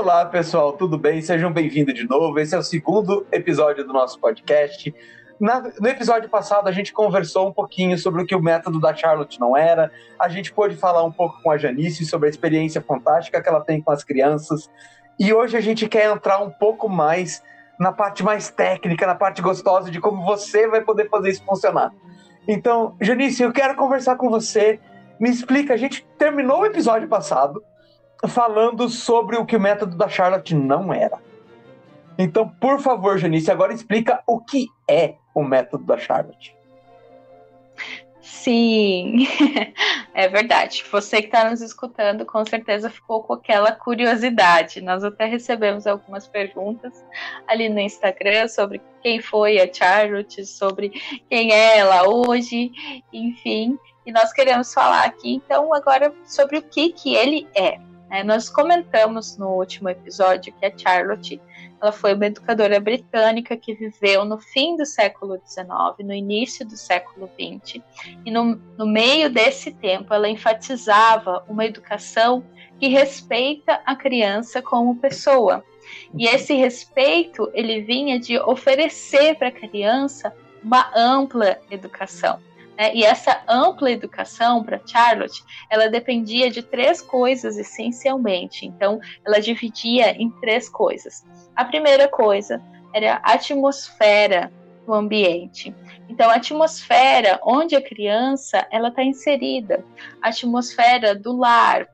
Olá, pessoal, tudo bem? Sejam bem-vindos de novo. Esse é o segundo episódio do nosso podcast. Na, no episódio passado, a gente conversou um pouquinho sobre o que o método da Charlotte não era. A gente pôde falar um pouco com a Janice sobre a experiência fantástica que ela tem com as crianças. E hoje a gente quer entrar um pouco mais na parte mais técnica, na parte gostosa de como você vai poder fazer isso funcionar. Então, Janice, eu quero conversar com você. Me explica, a gente terminou o episódio passado falando sobre o que o método da Charlotte não era. Então, por favor, Janice, agora explica o que é o método da Charlotte. Sim, é verdade. Você que está nos escutando, com certeza ficou com aquela curiosidade. Nós até recebemos algumas perguntas ali no Instagram sobre quem foi a Charlotte, sobre quem é ela hoje, enfim. E nós queremos falar aqui, então, agora sobre o que, que ele é. É, nós comentamos no último episódio que a Charlotte ela foi uma educadora britânica que viveu no fim do século XIX, no início do século XX, e no, no meio desse tempo ela enfatizava uma educação que respeita a criança como pessoa. E esse respeito ele vinha de oferecer para a criança uma ampla educação. Né? E essa ampla educação para Charlotte, ela dependia de três coisas essencialmente. Então, ela dividia em três coisas. A primeira coisa era a atmosfera do ambiente. Então, a atmosfera onde a criança ela está inserida, a atmosfera do lar,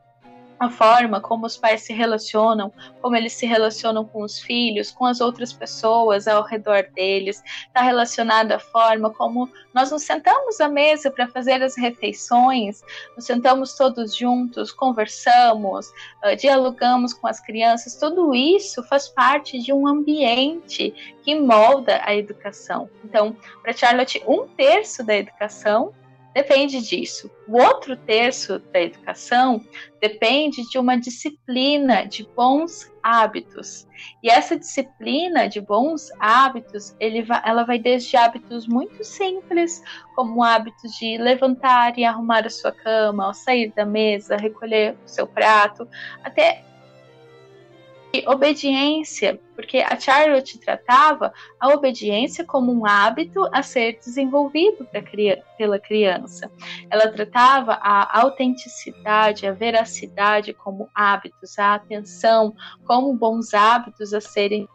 a forma como os pais se relacionam, como eles se relacionam com os filhos, com as outras pessoas ao redor deles, está relacionada à forma como nós nos sentamos à mesa para fazer as refeições, nos sentamos todos juntos, conversamos, uh, dialogamos com as crianças, tudo isso faz parte de um ambiente que molda a educação. Então, para Charlotte, um terço da educação depende disso. O outro terço da educação depende de uma disciplina de bons hábitos. E essa disciplina de bons hábitos, ela vai desde hábitos muito simples, como o hábito de levantar e arrumar a sua cama, ao sair da mesa, recolher o seu prato, até obediência, porque a Charlotte tratava a obediência como um hábito a ser desenvolvido pela criança. Ela tratava a autenticidade, a veracidade como hábitos, a atenção como bons hábitos a serem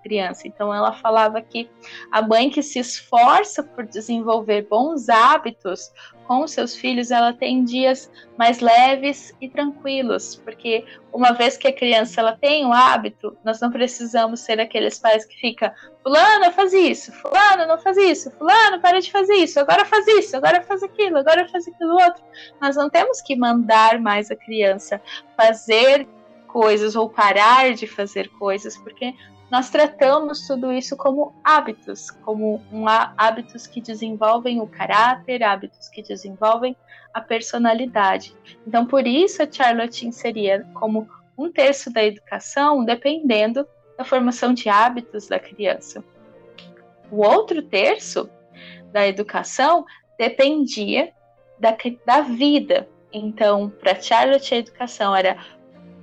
criança. Então ela falava que a mãe que se esforça por desenvolver bons hábitos com seus filhos, ela tem dias mais leves e tranquilos, porque uma vez que a criança ela tem o hábito, nós não precisamos ser aqueles pais que fica fulano faz isso, fulano não faz isso, fulano para de fazer isso, agora faz isso, agora faz aquilo, agora faz aquilo outro. Nós não temos que mandar mais a criança fazer coisas ou parar de fazer coisas, porque nós tratamos tudo isso como hábitos, como um, hábitos que desenvolvem o caráter, hábitos que desenvolvem a personalidade. Então, por isso a Charlotte inseria como um terço da educação, dependendo da formação de hábitos da criança. O outro terço da educação dependia da, da vida. Então, para Charlotte, a educação era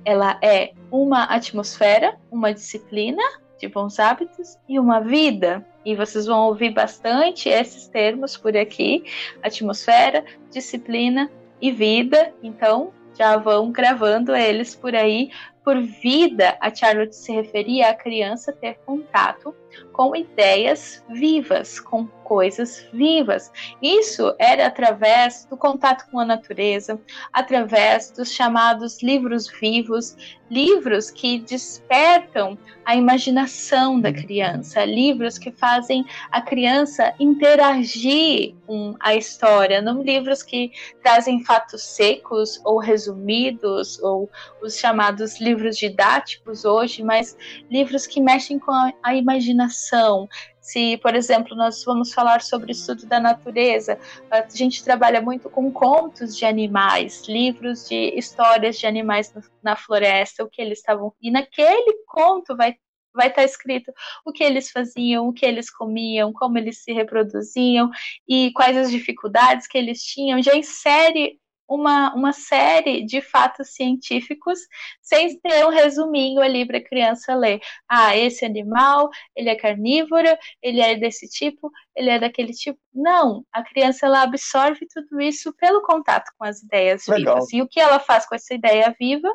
ela é uma atmosfera, uma disciplina de bons hábitos e uma vida. E vocês vão ouvir bastante esses termos por aqui: atmosfera, disciplina e vida. Então, já vão gravando eles por aí. Por vida, a Charlotte se referia à criança ter contato com ideias vivas, com coisas vivas. Isso era através do contato com a natureza, através dos chamados livros vivos, livros que despertam a imaginação da criança, livros que fazem a criança interagir com a história, não livros que trazem fatos secos ou resumidos ou os chamados livros didáticos hoje, mas livros que mexem com a, a imaginação, se, por exemplo, nós vamos falar sobre estudo da natureza, a gente trabalha muito com contos de animais, livros de histórias de animais na floresta, o que eles estavam. E naquele conto vai vai estar escrito o que eles faziam, o que eles comiam, como eles se reproduziam e quais as dificuldades que eles tinham. Já insere uma, uma série de fatos científicos sem ter um resuminho ali para a criança ler. Ah, esse animal, ele é carnívoro, ele é desse tipo, ele é daquele tipo. Não, a criança ela absorve tudo isso pelo contato com as ideias Legal. vivas. E o que ela faz com essa ideia viva?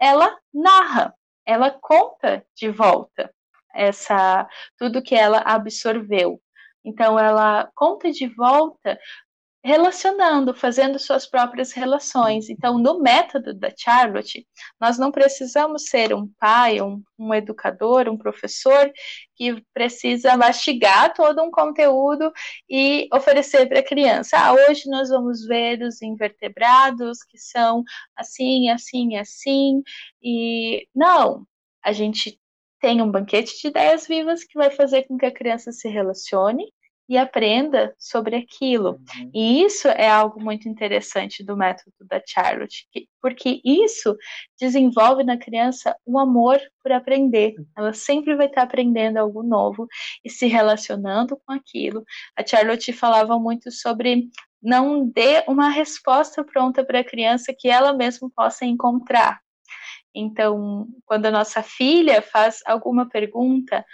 Ela narra, ela conta de volta essa tudo que ela absorveu. Então ela conta de volta relacionando, fazendo suas próprias relações. Então, no método da Charlotte, nós não precisamos ser um pai, um, um educador, um professor que precisa mastigar todo um conteúdo e oferecer para a criança. Ah, hoje nós vamos ver os invertebrados que são assim, assim, assim. E não, a gente tem um banquete de ideias vivas que vai fazer com que a criança se relacione e aprenda sobre aquilo. Uhum. E isso é algo muito interessante do método da Charlotte, porque isso desenvolve na criança um amor por aprender. Ela sempre vai estar aprendendo algo novo e se relacionando com aquilo. A Charlotte falava muito sobre não dê uma resposta pronta para a criança que ela mesma possa encontrar. Então, quando a nossa filha faz alguma pergunta,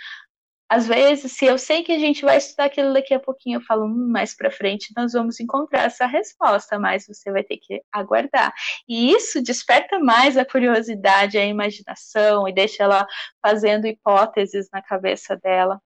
às vezes, se eu sei que a gente vai estudar aquilo daqui a pouquinho, eu falo, hum, mais para frente nós vamos encontrar essa resposta, mas você vai ter que aguardar. E isso desperta mais a curiosidade, a imaginação e deixa ela fazendo hipóteses na cabeça dela.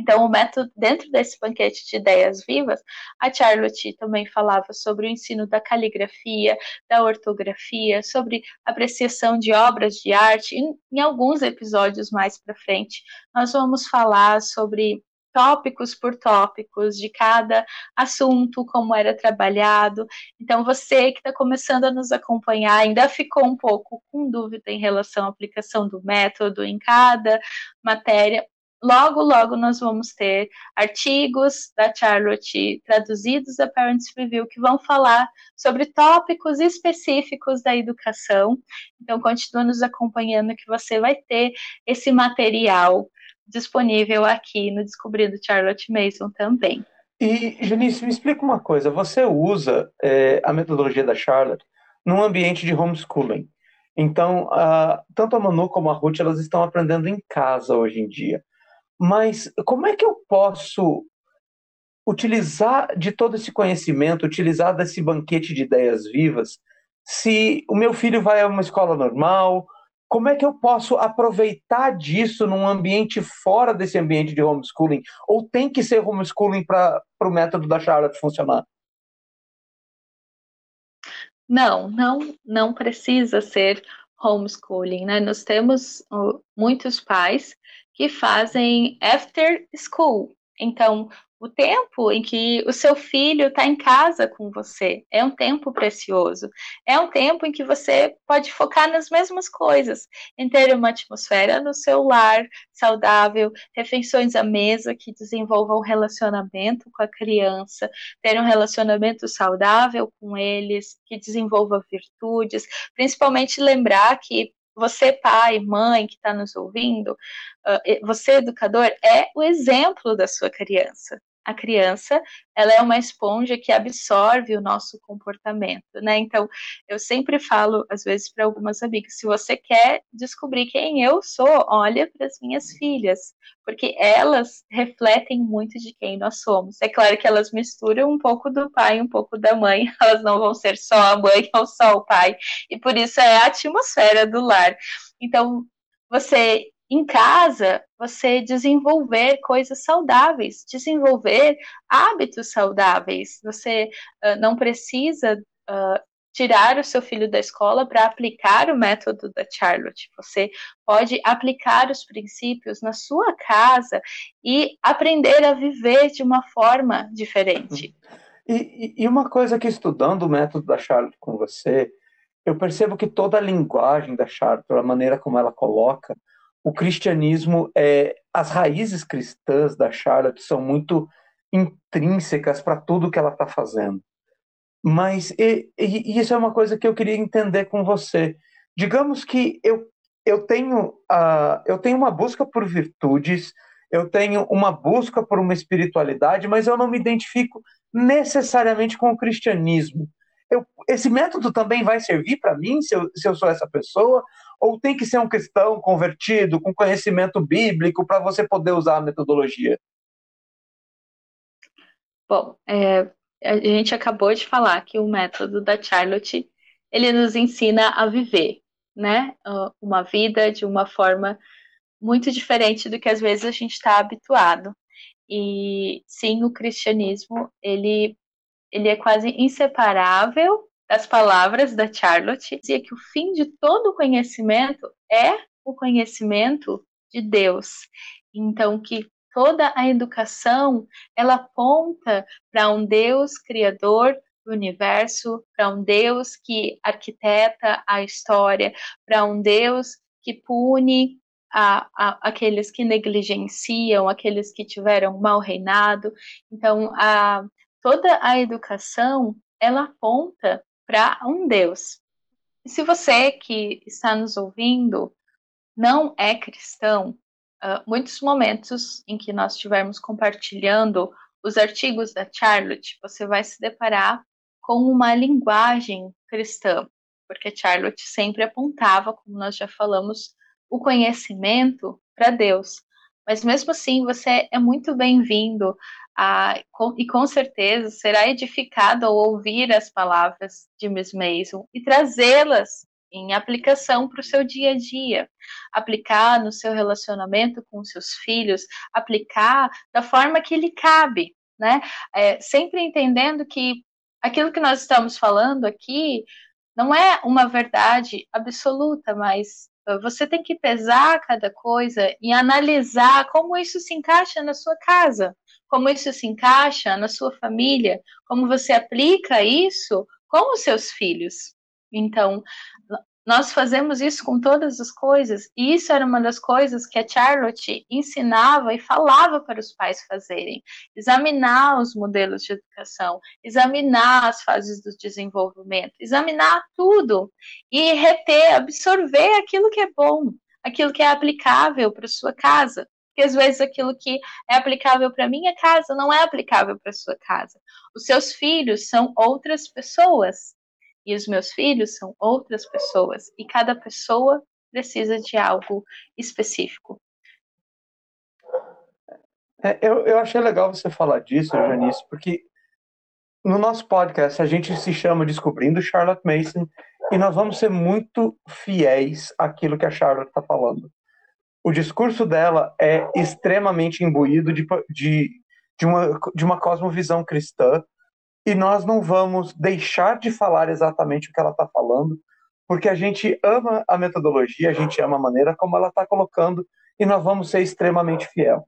Então, o método, dentro desse banquete de ideias vivas, a Charlotte também falava sobre o ensino da caligrafia, da ortografia, sobre apreciação de obras de arte. Em, em alguns episódios mais para frente, nós vamos falar sobre tópicos por tópicos de cada assunto, como era trabalhado. Então, você que está começando a nos acompanhar ainda ficou um pouco com dúvida em relação à aplicação do método em cada matéria, logo, logo nós vamos ter artigos da Charlotte traduzidos da Parents Review que vão falar sobre tópicos específicos da educação. Então, continue nos acompanhando que você vai ter esse material disponível aqui no Descobrindo Charlotte Mason também. E, Janice, me explica uma coisa. Você usa é, a metodologia da Charlotte num ambiente de homeschooling. Então, uh, tanto a Manu como a Ruth, elas estão aprendendo em casa hoje em dia. Mas como é que eu posso utilizar de todo esse conhecimento, utilizar desse banquete de ideias vivas, se o meu filho vai a uma escola normal? Como é que eu posso aproveitar disso num ambiente fora desse ambiente de homeschooling? Ou tem que ser homeschooling para o método da Charlotte funcionar? Não, não, não precisa ser homeschooling, né? Nós temos uh, muitos pais que fazem after school. Então, o tempo em que o seu filho está em casa com você é um tempo precioso. É um tempo em que você pode focar nas mesmas coisas, em ter uma atmosfera no seu lar saudável, refeições à mesa que desenvolvam um relacionamento com a criança, ter um relacionamento saudável com eles, que desenvolva virtudes, principalmente lembrar que você, pai, mãe que está nos ouvindo, você, educador, é o exemplo da sua criança a criança ela é uma esponja que absorve o nosso comportamento, né? Então, eu sempre falo, às vezes, para algumas amigas, se você quer descobrir quem eu sou, olha para as minhas filhas, porque elas refletem muito de quem nós somos. É claro que elas misturam um pouco do pai um pouco da mãe, elas não vão ser só a mãe ou só o pai, e por isso é a atmosfera do lar. Então, você em casa, você desenvolver coisas saudáveis, desenvolver hábitos saudáveis. Você uh, não precisa uh, tirar o seu filho da escola para aplicar o método da Charlotte. Você pode aplicar os princípios na sua casa e aprender a viver de uma forma diferente. E, e uma coisa que estudando o método da Charlotte com você, eu percebo que toda a linguagem da Charlotte, a maneira como ela coloca, o cristianismo, é, as raízes cristãs da Charlotte são muito intrínsecas para tudo que ela está fazendo. Mas e, e, isso é uma coisa que eu queria entender com você. Digamos que eu, eu, tenho, uh, eu tenho uma busca por virtudes, eu tenho uma busca por uma espiritualidade, mas eu não me identifico necessariamente com o cristianismo. Eu, esse método também vai servir para mim se eu, se eu sou essa pessoa? Ou tem que ser um cristão convertido, com conhecimento bíblico, para você poder usar a metodologia? Bom, é, a gente acabou de falar que o método da Charlotte ele nos ensina a viver, né, uma vida de uma forma muito diferente do que às vezes a gente está habituado. E sim, o cristianismo ele ele é quase inseparável das palavras da Charlotte. Dizia que o fim de todo conhecimento é o conhecimento de Deus. Então que toda a educação ela aponta para um Deus criador do universo, para um Deus que arquiteta a história, para um Deus que pune a, a, aqueles que negligenciam, aqueles que tiveram mau reinado. Então, a, toda a educação ela aponta para um Deus. E se você que está nos ouvindo não é cristão, uh, muitos momentos em que nós estivermos compartilhando os artigos da Charlotte, você vai se deparar com uma linguagem cristã, porque Charlotte sempre apontava, como nós já falamos, o conhecimento para Deus. Mas mesmo assim, você é muito bem-vindo e com certeza será edificado ao ouvir as palavras de Miss Mason e trazê-las em aplicação para o seu dia a dia, aplicar no seu relacionamento com seus filhos, aplicar da forma que lhe cabe, né? É, sempre entendendo que aquilo que nós estamos falando aqui não é uma verdade absoluta, mas ah, você tem que pesar cada coisa e analisar como isso se encaixa na sua casa, como isso se encaixa na sua família, como você aplica isso com os seus filhos. Então, nós fazemos isso com todas as coisas, e isso era uma das coisas que a Charlotte ensinava e falava para os pais fazerem: examinar os modelos de educação, examinar as fases do desenvolvimento, examinar tudo e reter, absorver aquilo que é bom, aquilo que é aplicável para sua casa. Porque às vezes aquilo que é aplicável para minha casa não é aplicável para sua casa. Os seus filhos são outras pessoas e os meus filhos são outras pessoas e cada pessoa precisa de algo específico. É, eu, eu achei legal você falar disso, Janice, porque no nosso podcast a gente se chama Descobrindo Charlotte Mason e nós vamos ser muito fiéis àquilo que a Charlotte está falando. O discurso dela é extremamente imbuído de, de, de, uma, de uma cosmovisão cristã e nós não vamos deixar de falar exatamente o que ela está falando, porque a gente ama a metodologia, a gente ama a maneira como ela está colocando e nós vamos ser extremamente fiel.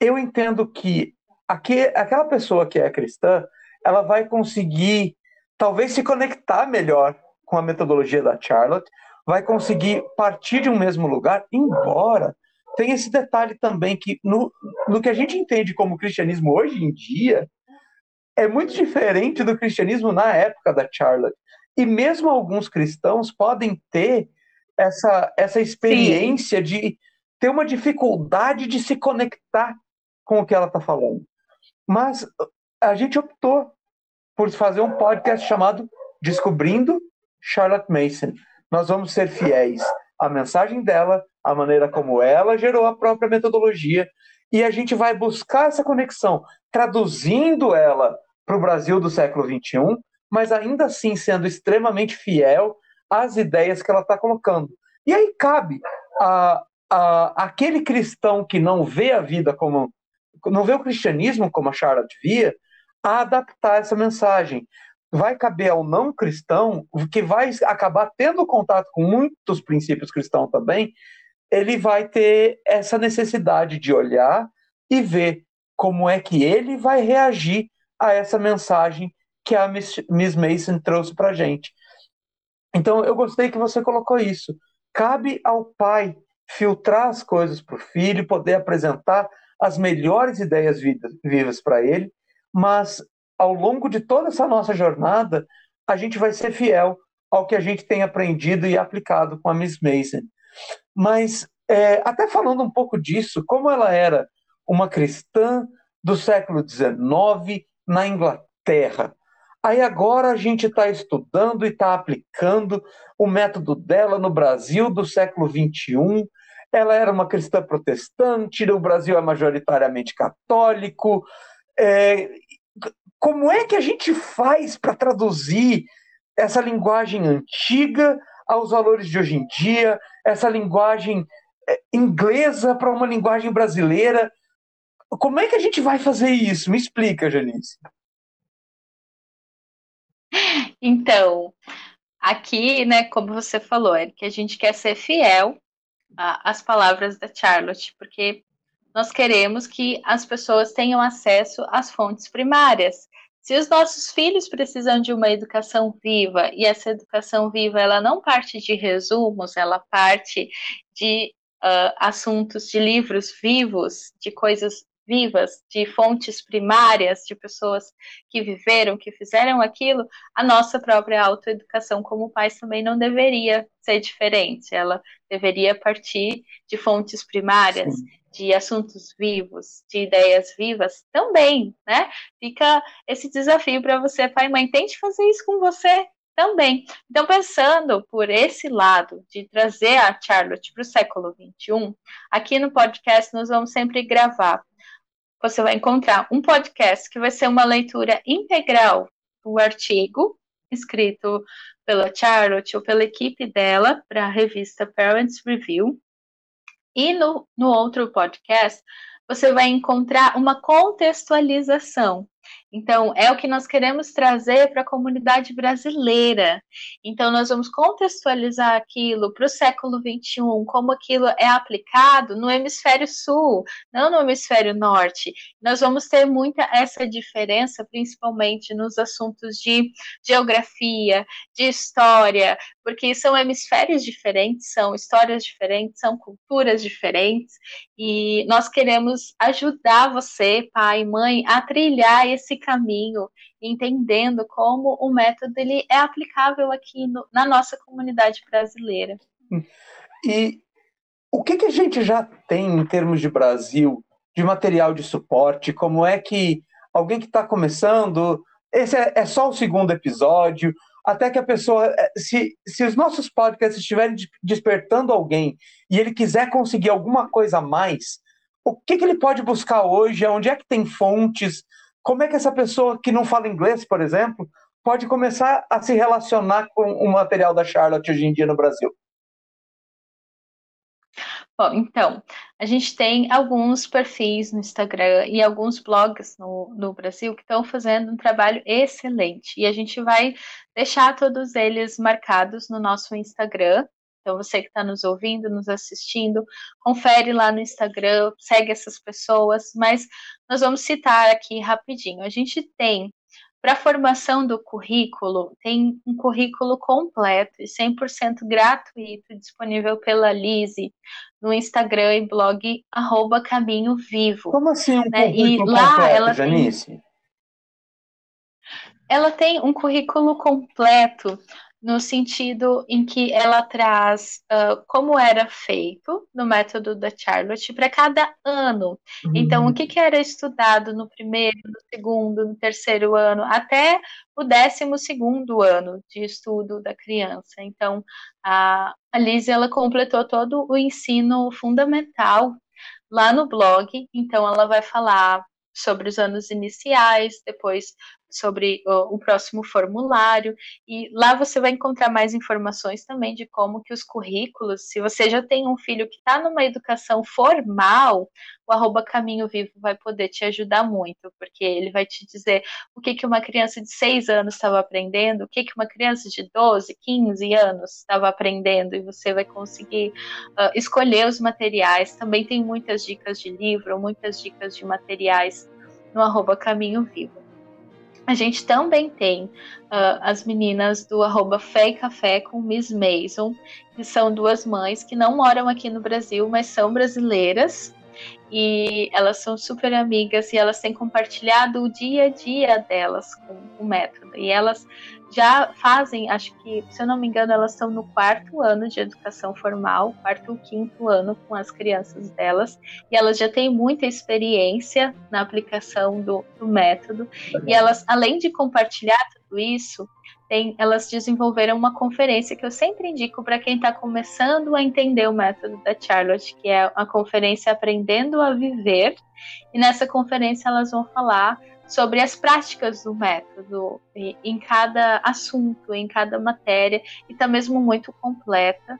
Eu entendo que aqui, aquela pessoa que é cristã, ela vai conseguir talvez se conectar melhor com a metodologia da Charlotte, vai conseguir partir de um mesmo lugar, embora tem esse detalhe também que no, no que a gente entende como cristianismo hoje em dia, é muito diferente do cristianismo na época da Charlotte. E mesmo alguns cristãos podem ter essa, essa experiência Sim. de ter uma dificuldade de se conectar com o que ela está falando. Mas a gente optou por fazer um podcast chamado Descobrindo Charlotte Mason. Nós vamos ser fiéis à mensagem dela, à maneira como ela gerou a própria metodologia, e a gente vai buscar essa conexão, traduzindo ela para o Brasil do século XXI, mas ainda assim sendo extremamente fiel às ideias que ela está colocando. E aí cabe a, a, aquele cristão que não vê a vida como. não vê o cristianismo como a Charlotte via, a adaptar essa mensagem. Vai caber ao não cristão, que vai acabar tendo contato com muitos princípios cristãos também, ele vai ter essa necessidade de olhar e ver como é que ele vai reagir a essa mensagem que a Miss Mason trouxe para gente. Então, eu gostei que você colocou isso. Cabe ao pai filtrar as coisas para o filho, poder apresentar as melhores ideias vivas para ele, mas ao longo de toda essa nossa jornada, a gente vai ser fiel ao que a gente tem aprendido e aplicado com a Miss Mason. Mas, é, até falando um pouco disso, como ela era uma cristã do século XIX, na Inglaterra. Aí agora a gente está estudando e está aplicando o método dela no Brasil do século XXI. Ela era uma cristã protestante, o Brasil é majoritariamente católico. É, como é que a gente faz para traduzir essa linguagem antiga aos valores de hoje em dia, essa linguagem é, inglesa para uma linguagem brasileira? Como é que a gente vai fazer isso? Me explica, Janice. Então, aqui, né, como você falou, é que a gente quer ser fiel às palavras da Charlotte, porque nós queremos que as pessoas tenham acesso às fontes primárias. Se os nossos filhos precisam de uma educação viva e essa educação viva ela não parte de resumos, ela parte de uh, assuntos de livros vivos, de coisas vivas, de fontes primárias, de pessoas que viveram, que fizeram aquilo, a nossa própria autoeducação como pais também não deveria ser diferente. Ela deveria partir de fontes primárias, Sim. De assuntos vivos, de ideias vivas também, né? Fica esse desafio para você, pai e mãe, tente fazer isso com você também. Então, pensando por esse lado de trazer a Charlotte para o século XXI, aqui no podcast nós vamos sempre gravar você vai encontrar um podcast que vai ser uma leitura integral do artigo escrito pela Charlotte ou pela equipe dela para a revista Parents Review. E no, no outro podcast, você vai encontrar uma contextualização então, é o que nós queremos trazer para a comunidade brasileira. Então, nós vamos contextualizar aquilo para o século XXI, como aquilo é aplicado no hemisfério sul, não no hemisfério norte. Nós vamos ter muita essa diferença, principalmente nos assuntos de geografia, de história, porque são hemisférios diferentes, são histórias diferentes, são culturas diferentes, e nós queremos ajudar você, pai e mãe, a trilhar esse caminho, entendendo como o método ele é aplicável aqui no, na nossa comunidade brasileira. E o que, que a gente já tem em termos de Brasil, de material de suporte? Como é que alguém que está começando, esse é, é só o segundo episódio, até que a pessoa, é, se, se os nossos podcasts estiverem despertando alguém e ele quiser conseguir alguma coisa a mais, o que, que ele pode buscar hoje? Onde é que tem fontes? Como é que essa pessoa que não fala inglês, por exemplo, pode começar a se relacionar com o material da Charlotte hoje em dia no Brasil? Bom, então, a gente tem alguns perfis no Instagram e alguns blogs no, no Brasil que estão fazendo um trabalho excelente. E a gente vai deixar todos eles marcados no nosso Instagram. Então, você que está nos ouvindo, nos assistindo, confere lá no Instagram, segue essas pessoas, mas nós vamos citar aqui rapidinho. A gente tem para a formação do currículo, tem um currículo completo e 100% gratuito disponível pela Lise no Instagram e blog arroba Caminho Vivo. Como assim um né? currículo e lá completo, ela Janice? Tem, ela tem um currículo completo no sentido em que ela traz uh, como era feito no método da Charlotte para cada ano. Uhum. Então, o que, que era estudado no primeiro, no segundo, no terceiro ano, até o décimo segundo ano de estudo da criança. Então, a, a Liz, ela completou todo o ensino fundamental lá no blog, então ela vai falar sobre os anos iniciais, depois sobre o, o, próximo formulário e lá você vai encontrar mais informações também de como que os currículos, se você já tem um filho que está numa educação formal, o arroba Caminho Vivo vai poder te ajudar muito, porque ele vai te dizer o que, que uma criança de 6 anos estava aprendendo, o que, que uma criança de 12, 15 anos estava aprendendo, e você vai conseguir uh, escolher os materiais. Também tem muitas dicas de livro, muitas dicas de materiais no arroba Caminho Vivo. A gente também tem uh, as meninas do arroba Fé e Café com Miss Mason, que são duas mães que não moram aqui no Brasil, mas são brasileiras. e elas são super amigas e elas têm compartilhado o dia a dia delas com o método. E elas já fazem, acho que, se eu não me engano, elas estão no quarto ano de educação formal, quarto ou quinto ano com as crianças delas, e elas já têm muita experiência na aplicação do, do método. E elas, além de compartilhar tudo isso, tem, elas desenvolveram uma conferência que eu sempre indico para quem está começando a entender o método da Charlotte, que é a conferência Aprendendo a Viver. E nessa conferência elas vão falar sobre as práticas do método em cada assunto, em cada matéria, e está mesmo muito completa.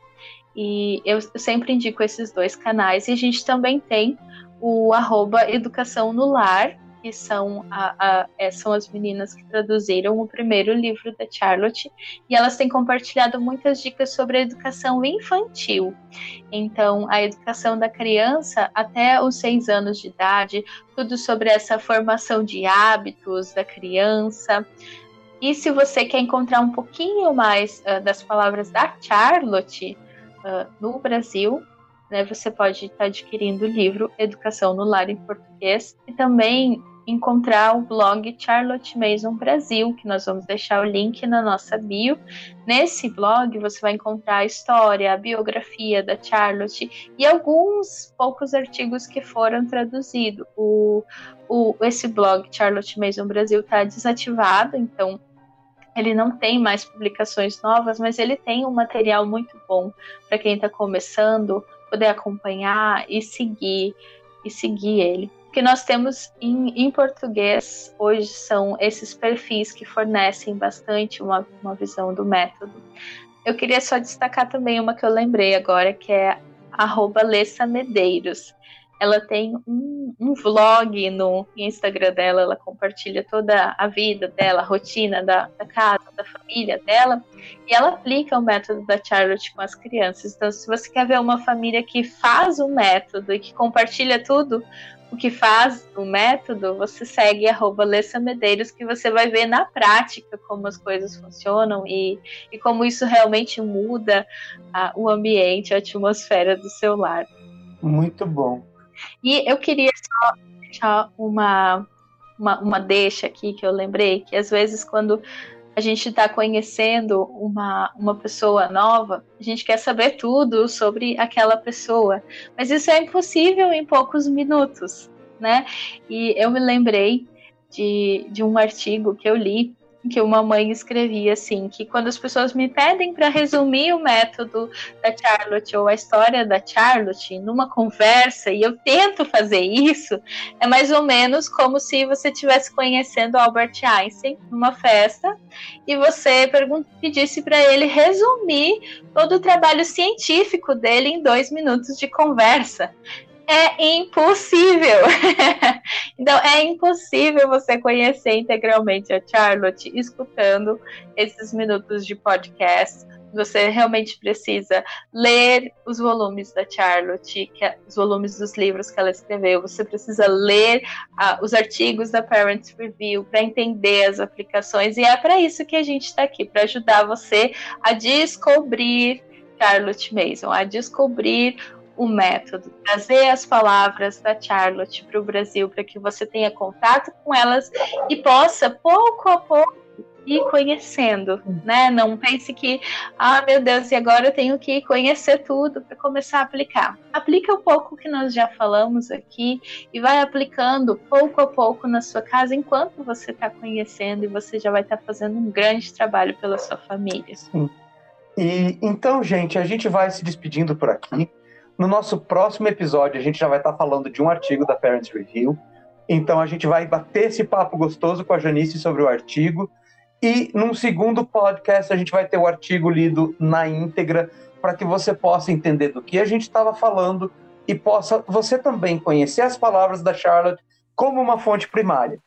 E eu sempre indico esses dois canais. E a gente também tem o arroba Educação no Lar, que são, a, a, é, são as meninas que traduziram o primeiro livro da Charlotte, e elas têm compartilhado muitas dicas sobre a educação infantil. Então, a educação da criança até os seis anos de idade, tudo sobre essa formação de hábitos da criança. E se você quer encontrar um pouquinho mais uh, das palavras da Charlotte uh, no Brasil, né, você pode estar adquirindo o livro Educação no Lar em Português e também encontrar o blog Charlotte Mason Brasil, que nós vamos deixar o link na nossa bio. Nesse blog você vai encontrar a história, a biografia da Charlotte e alguns poucos artigos que foram traduzidos. O, o, esse blog Charlotte Mason Brasil está desativado, então ele não tem mais publicações novas, mas ele tem um material muito bom para quem está começando poder acompanhar e seguir e seguir ele. O que nós temos em, em português hoje são esses perfis que fornecem bastante uma, uma visão do método. Eu queria só destacar também uma que eu lembrei agora, que é arroba Lessa Medeiros ela tem um, um, vlog no Instagram dela, ela compartilha toda a vida dela, a rotina da, da, casa, da família dela, e ela aplica o método da Charlotte com as crianças. Então, se você quer ver uma família que faz o método e que compartilha tudo o que faz o método, você segue arroba Lessa Medeiros, que você vai ver na prática como as coisas funcionam e, e como isso realmente muda a, o ambiente, a atmosfera do seu lar. Muito bom. E eu queria só deixar uma, uma, uma deixa aqui que eu lembrei, que às vezes quando a gente está conhecendo uma, uma pessoa nova, a gente quer saber tudo sobre aquela pessoa, mas isso é impossível em poucos minutos, né? E eu me lembrei de, de um artigo que eu li que uma mãe escrevia assim, que quando as pessoas me pedem para resumir o método da Charlotte ou a história da Charlotte numa conversa e eu tento fazer isso, é mais ou menos como se você estivesse conhecendo Albert Einstein numa festa e você pedisse para ele resumir todo o trabalho científico dele em dois minutos de conversa é impossível. então, é impossível você conhecer integralmente a Charlotte escutando esses minutos de podcast. Você realmente precisa ler os volumes da Charlotte, é, os volumes dos livros que ela escreveu. Você precisa ler uh, os artigos da Parents Review para entender as aplicações. E é para isso que a gente está aqui para ajudar você a descobrir Charlotte Mason, a descobrir o método, trazer as palavras da Charlotte para o Brasil para que você tenha contato com elas e possa pouco a pouco ir conhecendo, né? Não pense que, ah, meu Deus, e agora eu tenho que conhecer tudo para começar a aplicar. Aplica um pouco que nós já falamos aqui e vai aplicando pouco a pouco na sua casa enquanto você está conhecendo e você já vai estar tá fazendo um grande trabalho pela sua família. Sim. E então, gente, a gente vai se despedindo por aqui. No nosso próximo episódio, a gente já vai estar falando de um artigo da Parents Review. Então, a gente vai bater esse papo gostoso com a Janice sobre o artigo. E num segundo podcast, a gente vai ter o artigo lido na íntegra para que você possa entender do que a gente estava falando e possa você também conhecer as palavras da Charlotte como uma fonte primária.